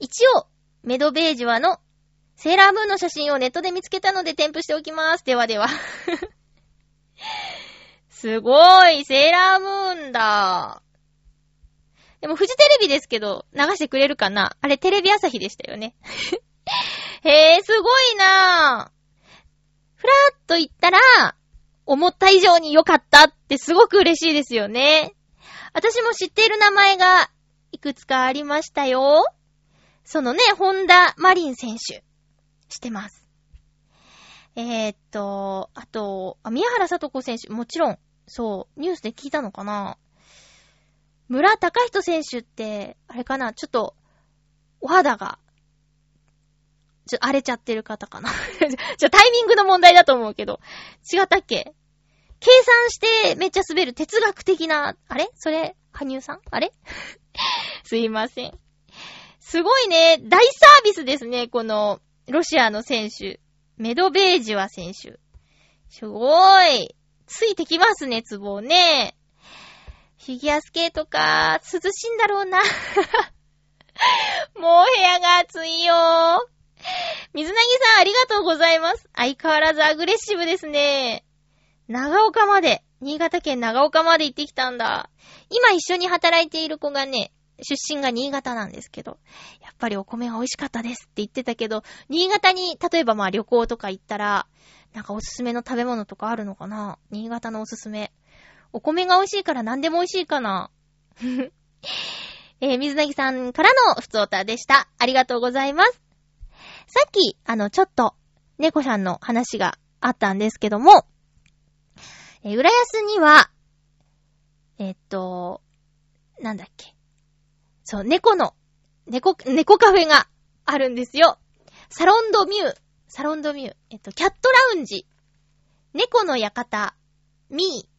一応、メドベージュはのセーラームーンの写真をネットで見つけたので添付しておきます。ではでは。すごい、セーラームーンだ。でも、フジテレビですけど、流してくれるかな？あれ、テレビ朝日でしたよね。へえ、すごいなぁ。ふらーっと言ったら、思った以上に良かったってすごく嬉しいですよね。私も知っている名前がいくつかありましたよ。そのね、本田マリン選手。知ってます。えー、っと、あと、あ宮原聡子選手、もちろん、そう、ニュースで聞いたのかな？村隆人選手って、あれかな？ちょっと、お肌が、ちょ、荒れちゃってる方かな ちょ、タイミングの問題だと思うけど。違ったっけ？計算してめっちゃ滑る哲学的な、あれ？それ、羽生さん？あれ？すいません。すごいね、大サービスですね、この、ロシアの選手。メドベージュワ選手。すごい。ついてきますね、ツボね。フィギュアスケートか、涼しいんだろうな。もう部屋が暑いよ。水なぎさんありがとうございます。相変わらずアグレッシブですね。長岡まで、新潟県長岡まで行ってきたんだ。今一緒に働いている子がね、出身が新潟なんですけど、やっぱりお米が美味しかったですって言ってたけど、新潟に、例えばまあ旅行とか行ったら、なんかおすすめの食べ物とかあるのかな？新潟のおすすめ。お米が美味しいから何でも美味しいかな えー、水なぎさんからのふつおたでした。ありがとうございます。さっき、あの、ちょっと、猫さんの話があったんですけども、えー、浦安には、えーっと、なんだっけ。そう、猫の、猫、猫カフェがあるんですよ。サロンドミュー、サロンドミュー、えっと、キャットラウンジ、猫の館、ミー、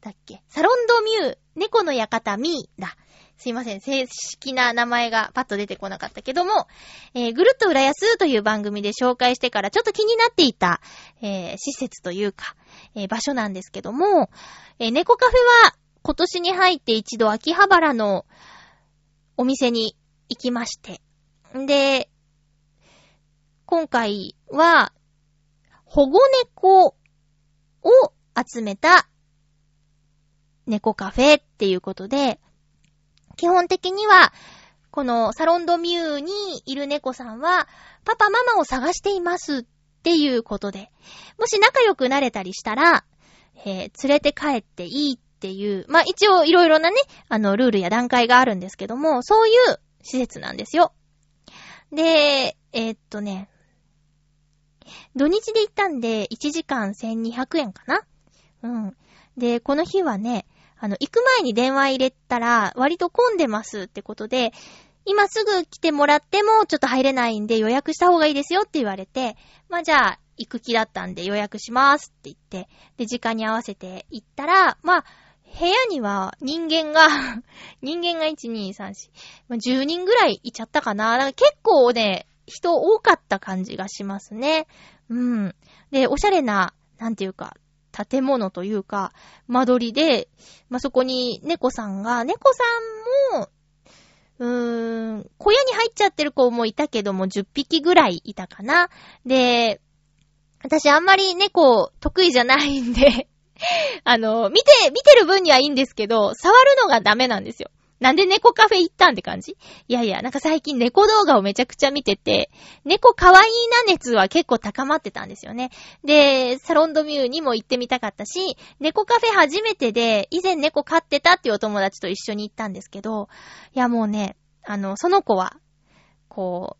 だっけ？サロンドミュー、猫の館ミーだ。すいません、正式な名前がパッと出てこなかったけども、えー、ぐるっと浦安という番組で紹介してからちょっと気になっていた、えー、施設というか、えー、場所なんですけども、えー、猫カフェは今年に入って一度秋葉原のお店に行きまして。んで、今回は、保護猫を集めた猫カフェっていうことで、基本的には、このサロンドミューにいる猫さんは、パパママを探していますっていうことで、もし仲良くなれたりしたら、えー、連れて帰っていいっていう、まあ、一応いろいろなね、あの、ルールや段階があるんですけども、そういう施設なんですよ。で、えー、っとね、土日で行ったんで、1時間1200円かな？うん。で、この日はね、あの、行く前に電話入れたら、割と混んでますってことで、今すぐ来てもらってもちょっと入れないんで予約した方がいいですよって言われて、まあじゃあ、行く気だったんで予約しますって言って、で、時間に合わせて行ったら、まあ、部屋には人間が 人間が1、2、3、4、10人ぐらいいちゃったかな。か結構ね、人多かった感じがしますね。うん。で、おしゃれな、なんていうか、建物というか、間取りで、まあ、そこに猫さんが、猫さんも、うーん、小屋に入っちゃってる子もいたけども、10匹ぐらいいたかな。で、私あんまり猫得意じゃないんで あの、見て、見てる分にはいいんですけど、触るのがダメなんですよ。なんで猫カフェ行ったんって感じ？いやいや、なんか最近猫動画をめちゃくちゃ見てて、猫可愛いな熱は結構高まってたんですよね。で、サロンドミューにも行ってみたかったし、猫カフェ初めてで、以前猫飼ってたっていうお友達と一緒に行ったんですけど、いやもうね、あの、その子は、こ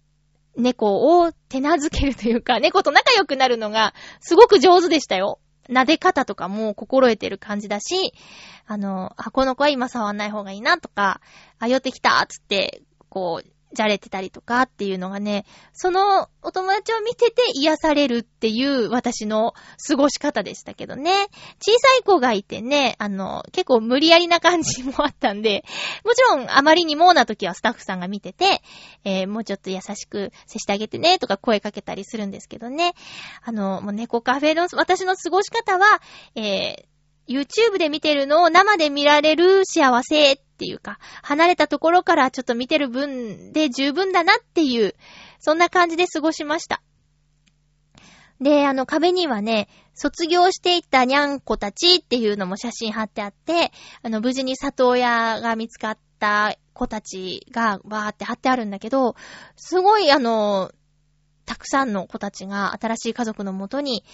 う、猫を手なずけるというか、猫と仲良くなるのがすごく上手でしたよ。撫で方とかも心得てる感じだし、あの、あ、この子は今触んない方がいいなとか、あ、寄ってきたつって、こう、じゃれてたりとかっていうのがね、そのお友達を見てて癒されるっていう私の過ごし方でしたけどね。小さい子がいてね、あの、結構無理やりな感じもあったんで、もちろんあまりにもな時はスタッフさんが見てて、えー、もうちょっと優しく接してあげてねとか声かけたりするんですけどね。あの、もう猫カフェの私の過ごし方は、えー、YouTube で見てるのを生で見られる幸せっていうか、離れたところからちょっと見てる分で十分だなっていう、そんな感じで過ごしました。で、あの壁にはね、卒業していったにゃんこたちっていうのも写真貼ってあって、あの無事に里親が見つかった子たちがバーって貼ってあるんだけど、すごいあの、たくさんの子たちが新しい家族のもとに、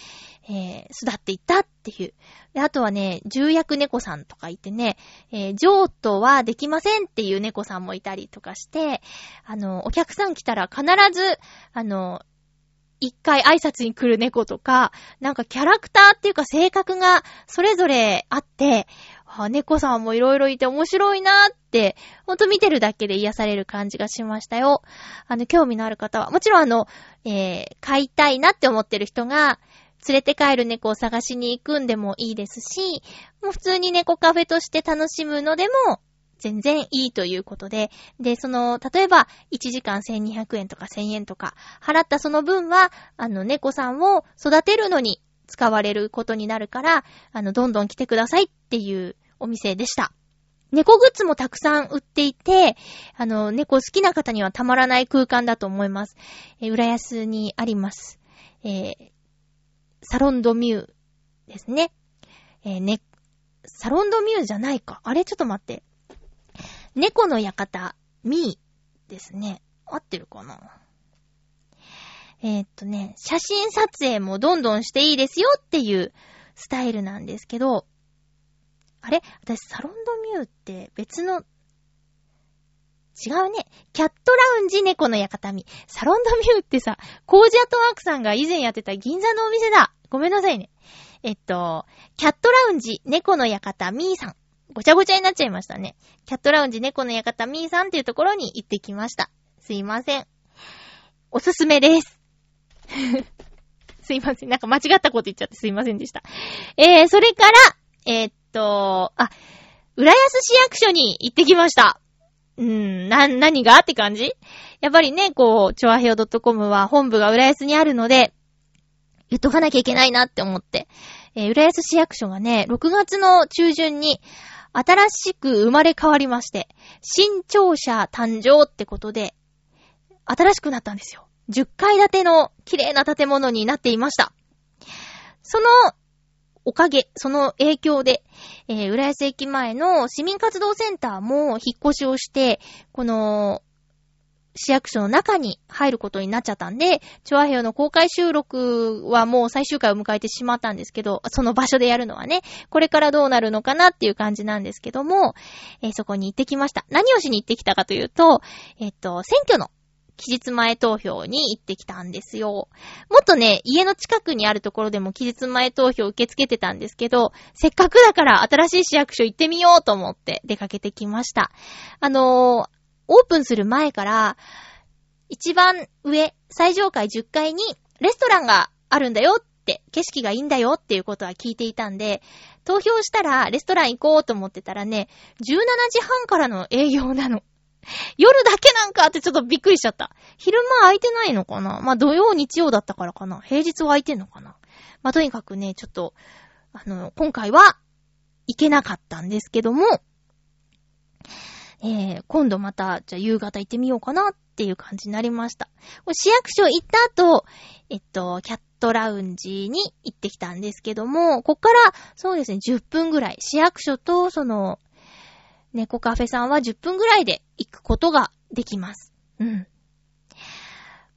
えー、巣立っていったっていう。で、あとはね、重役猫さんとかいてね、えー、譲渡はできませんっていう猫さんもいたりとかして、あの、お客さん来たら必ず、あの、一回挨拶に来る猫とか、なんかキャラクターっていうか性格がそれぞれあって、あ、猫さんもいろいろいて面白いなーって、ほんと見てるだけで癒される感じがしましたよ。あの、興味のある方は、もちろんあの、えー、飼いたいなって思ってる人が、連れて帰る猫を探しに行くんでもいいですし、もう普通に猫カフェとして楽しむのでも、全然いいということで、で、その、例えば、1時間1200円とか1000円とか、払ったその分は、あの、猫さんを育てるのに使われることになるから、あの、どんどん来てくださいっていうお店でした。猫グッズもたくさん売っていて、あの、猫好きな方にはたまらない空間だと思います。えー、浦安にあります。えー、サロンドミューですね。えー、ね、サロンドミューじゃないか。あれちょっと待って。猫の館、ミーですね。合ってるかな？えー、っとね、写真撮影もどんどんしていいですよっていうスタイルなんですけど、あれ？私、サロンドミューって別の、違うね。キャットラウンジ猫の館み。サロンドミューってさ、コージアトワークさんが以前やってた銀座のお店だ。ごめんなさいね。えっと、キャットラウンジ猫の館みーさん。ごちゃごちゃになっちゃいましたね。キャットラウンジ猫の館みーさんっていうところに行ってきました。すいません。おすすめです。すいません。なんか間違ったこと言っちゃってすいませんでした。えー、それから、えー、っと、あ、浦安市役所に行ってきました。うーん、な、何がって感じ？やっぱりね、こう、チョアヘオ .com は本部が浦安にあるので、言っとかなきゃいけないなって思って。えー、浦安市役所がね、6月の中旬に、新しく生まれ変わりまして、新庁舎誕生ってことで、新しくなったんですよ。10階建ての綺麗な建物になっていました。そのおかげ、その影響で、えー、浦安駅前の市民活動センターも引っ越しをして、この、市役所の中に入ることになっちゃったんで、チョアヘヨの公開収録はもう最終回を迎えてしまったんですけど、その場所でやるのはね、これからどうなるのかなっていう感じなんですけども、えー、そこに行ってきました。何をしに行ってきたかというと、えっと、選挙の期日前投票に行ってきたんですよ。もっとね、家の近くにあるところでも期日前投票受け付けてたんですけど、せっかくだから新しい市役所行ってみようと思って出かけてきました。あのー、オープンする前から、一番上、最上階10階にレストランがあるんだよって、景色がいいんだよっていうことは聞いていたんで、投票したらレストラン行こうと思ってたらね、17時半からの営業なの。夜だけなんかってちょっとびっくりしちゃった。昼間空いてないのかな？まあ、土曜、日曜だったからかな平日は空いてんのかな？まあ、とにかくね、ちょっと、あの、今回は、行けなかったんですけども、えー、今度また、じゃあ夕方行ってみようかなっていう感じになりました。市役所行った後、えっと、キャットラウンジに行ってきたんですけども、こっから、そうですね、10分ぐらい、市役所と、その、猫カフェさんは10分ぐらいで行くことができます。うん。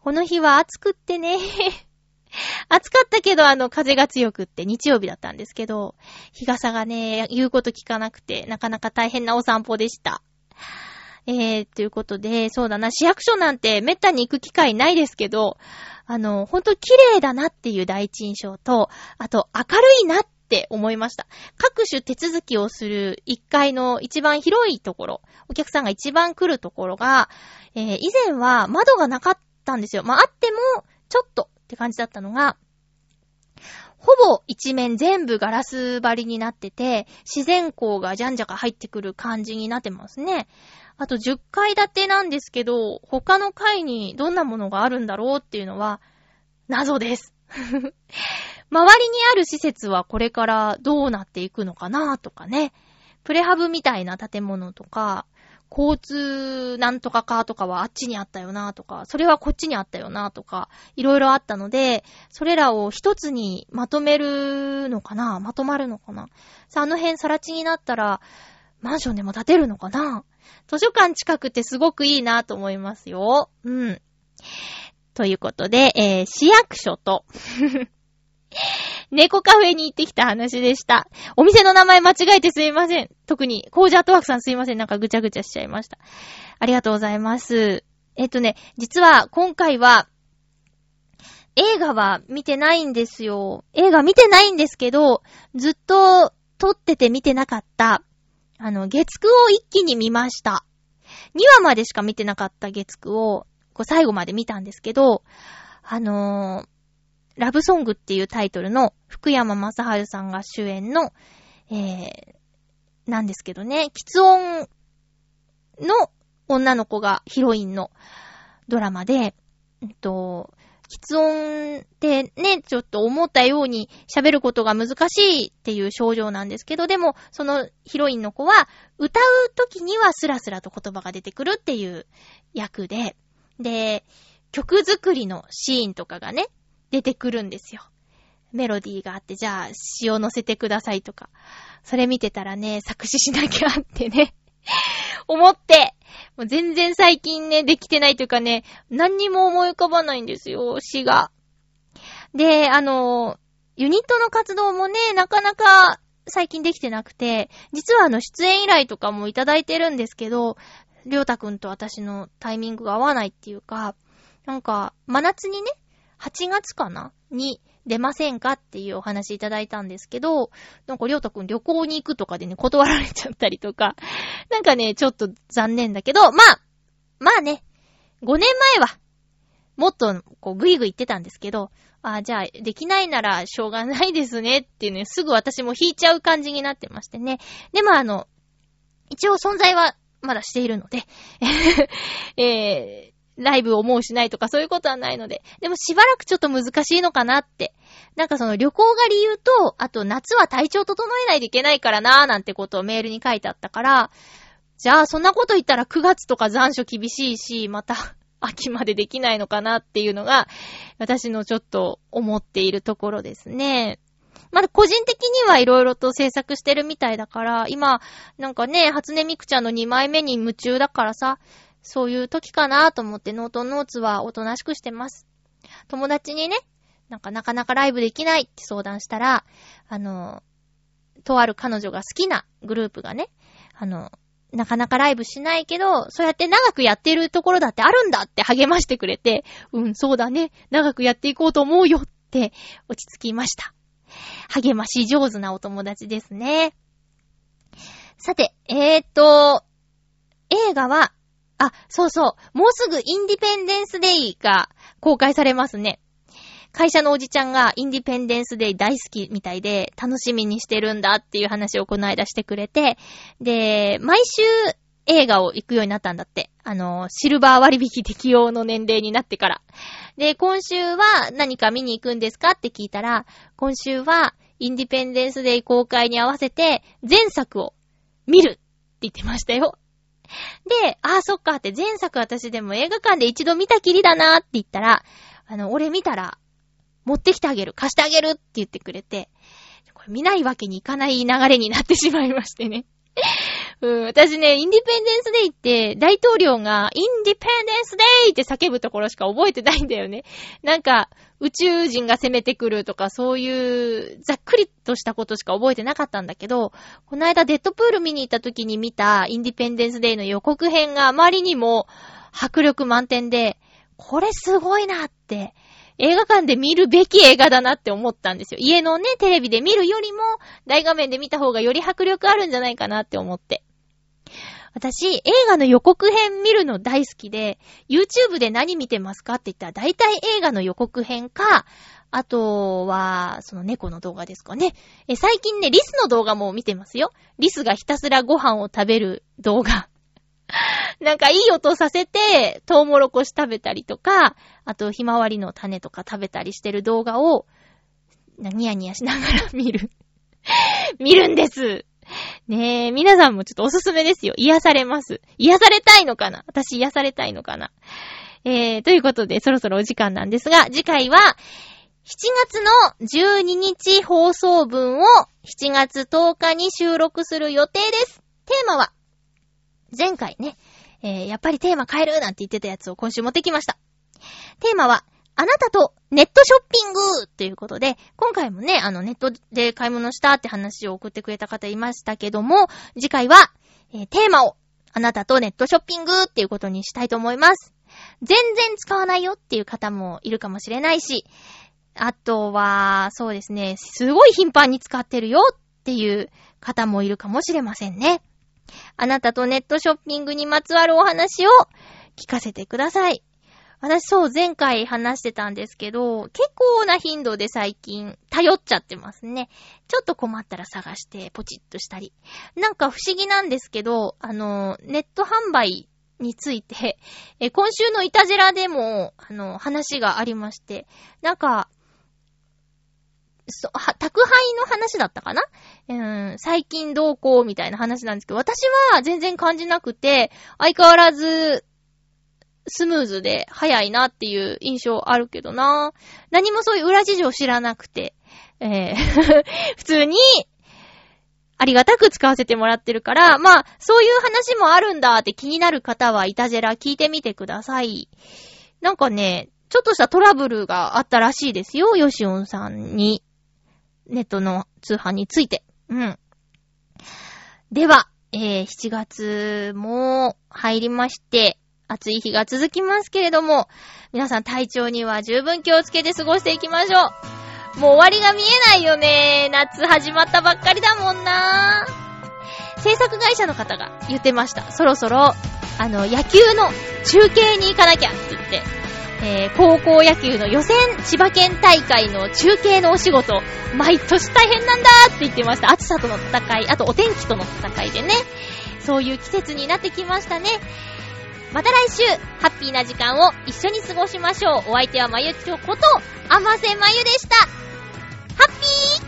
この日は暑くってね 暑かったけど、あの、風が強くって日曜日だったんですけど、日傘がね、言うこと聞かなくて、なかなか大変なお散歩でした。えー、ということで、そうだな、市役所なんてめったに行く機会ないですけど、あの、ほんと綺麗だなっていう第一印象と、あと明るいなっって思いました。各種手続きをする1階の一番広いところ、お客さんが一番来るところが、えー、以前は窓がなかったんですよ。まあ、あっても、ちょっとって感じだったのが、ほぼ一面全部ガラス張りになってて、自然光がじゃんじゃか入ってくる感じになってますね。あと10階建てなんですけど、他の階にどんなものがあるんだろうっていうのは、謎です。周りにある施設はこれからどうなっていくのかなとかね。プレハブみたいな建物とか、交通なんとかかとかはあっちにあったよなとか、それはこっちにあったよなとか、いろいろあったので、それらを一つにまとめるのかなまとまるのかなさあ、あの辺さら地になったら、マンションでも建てるのかな図書館近くってすごくいいなと思いますよ。うん。ということで、えー、市役所と、猫カフェに行ってきた話でした。お店の名前間違えてすいません。特に、コージアートワークさんすいません。なんかぐちゃぐちゃしちゃいました。ありがとうございます。えっとね、実は今回は、映画は見てないんですよ。映画見てないんですけど、ずっと撮ってて見てなかった、あの、月9を一気に見ました。2話までしか見てなかった月9を、こう最後まで見たんですけど、あのー、ラブソングっていうタイトルの福山雅治さんが主演の、えー、なんですけどね、喫音の女の子がヒロインのドラマで、えっと、喫音ってね、ちょっと思ったように喋ることが難しいっていう症状なんですけど、でも、そのヒロインの子は、歌う時にはスラスラと言葉が出てくるっていう役で、で、曲作りのシーンとかがね、出てくるんですよ。メロディーがあって、じゃあ詩を乗せてくださいとか。それ見てたらね、作詞しなきゃってね 思って、もう全然最近ね、できてないというかね、何にも思い浮かばないんですよ、詩が。で、あの、ユニットの活動もね、なかなか最近できてなくて、実はあの、出演依頼とかもいただいてるんですけど、りょうたくんと私のタイミングが合わないっていうか、なんか、真夏にね、8月かなに出ませんかっていうお話いただいたんですけど、なんかりょうたくん旅行に行くとかでね、断られちゃったりとか、なんかね、ちょっと残念だけど、まあ、まあね、5年前は、もっと、こう、ぐいぐい言ってたんですけど、あじゃあ、できないならしょうがないですねっていうね、すぐ私も引いちゃう感じになってましてね。で、まあ、の、一応存在はまだしているので えライブをもうしないとかそういうことはないので。でもしばらくちょっと難しいのかなって。なんかその旅行が理由と、あと夏は体調整えないといけないからなーなんてことをメールに書いてあったから、じゃあそんなこと言ったら9月とか残暑厳しいし、また 秋までできないのかなっていうのが、私のちょっと思っているところですね。まだ個人的にはいろいろと制作してるみたいだから、今、なんかね、初音ミクちゃんの2枚目に夢中だからさ、そういう時かなと思ってノートノーツはおとなしくしてます。友達にね、なんかなかなかライブできないって相談したら、あの、とある彼女が好きなグループがね、あの、なかなかライブしないけど、そうやって長くやってるところだってあるんだって励ましてくれて、うん、そうだね、長くやっていこうと思うよって落ち着きました。励まし上手なお友達ですね。さて、えーと、映画はあ、そうそう。もうすぐインディペンデンスデイが公開されますね。会社のおじちゃんがインディペンデンスデイ大好きみたいで楽しみにしてるんだっていう話をこの間してくれて、で、毎週映画を行くようになったんだって。あの、シルバー割引適用の年齢になってから。で、今週は何か見に行くんですかって聞いたら、今週はインディペンデンスデイ公開に合わせて前作を見るって言ってましたよ。で、ああ、そっかって前作私でも映画館で一度見たきりだなって言ったら、あの、俺見たら、持ってきてあげる、貸してあげるって言ってくれて、これ見ないわけにいかない流れになってしまいましてね。うん、私ね、インディペンデンスデイって、大統領が、インディペンデンスデイって叫ぶところしか覚えてないんだよね。なんか、宇宙人が攻めてくるとか、そういう、ざっくりとしたことしか覚えてなかったんだけど、この間デッドプール見に行った時に見た、インディペンデンスデイの予告編があまりにも迫力満点で、これすごいなって、映画館で見るべき映画だなって思ったんですよ。家のね、テレビで見るよりも、大画面で見た方がより迫力あるんじゃないかなって思って。私、映画の予告編見るの大好きで、YouTube で何見てますかって言ったら、大体映画の予告編か、あとは、その猫の動画ですかね。え、最近ね、リスの動画も見てますよ。リスがひたすらご飯を食べる動画。なんかいい音させて、トウモロコシ食べたりとか、あとひまわりの種とか食べたりしてる動画を、ニヤニヤしながら見る。見るんですねえ、皆さんもちょっとおすすめですよ。癒されます。癒されたいのかな？私癒されたいのかな？えー、ということで、そろそろお時間なんですが、次回は、7月の12日放送分を7月10日に収録する予定です。テーマは、前回ね、えー、やっぱりテーマ変えるなんて言ってたやつを今週持ってきました。テーマは、あなたとネットショッピングということで、今回もね、あのネットで買い物したって話を送ってくれた方いましたけども、次回は、えーテーマを、あなたとネットショッピングっていうことにしたいと思います。全然使わないよっていう方もいるかもしれないし、あとは、そうですね、すごい頻繁に使ってるよっていう方もいるかもしれませんね。あなたとネットショッピングにまつわるお話を聞かせてください。私そう前回話してたんですけど、結構な頻度で最近頼っちゃってますね。ちょっと困ったら探してポチッとしたり。なんか不思議なんですけど、あの、ネット販売について、え今週のイタジェラでも、あの、話がありまして、なんか、そは宅配の話だったかな？うん、最近どうこうみたいな話なんですけど、私は全然感じなくて、相変わらず、スムーズで早いなっていう印象あるけどな。何もそういう裏事情知らなくて、えー 普通に、ありがたく使わせてもらってるから、まあ、そういう話もあるんだって気になる方は、イタジェラ聞いてみてください。なんかね、ちょっとしたトラブルがあったらしいですよ、ヨシオンさんに。ネットの通販について。うん。では、えー、7月も入りまして、暑い日が続きますけれども、皆さん体調には十分気をつけて過ごしていきましょう。もう終わりが見えないよね。夏始まったばっかりだもんな。制作会社の方が言ってました。そろそろ、あの、野球の中継に行かなきゃって言って、えー、高校野球の予選千葉県大会の中継のお仕事、毎年大変なんだって言ってました。暑さとの戦い、あとお天気との戦いでね。そういう季節になってきましたね。また来週、ハッピーな時間を一緒に過ごしましょう。お相手はまゆちょこと、あませまゆでした。ハッピー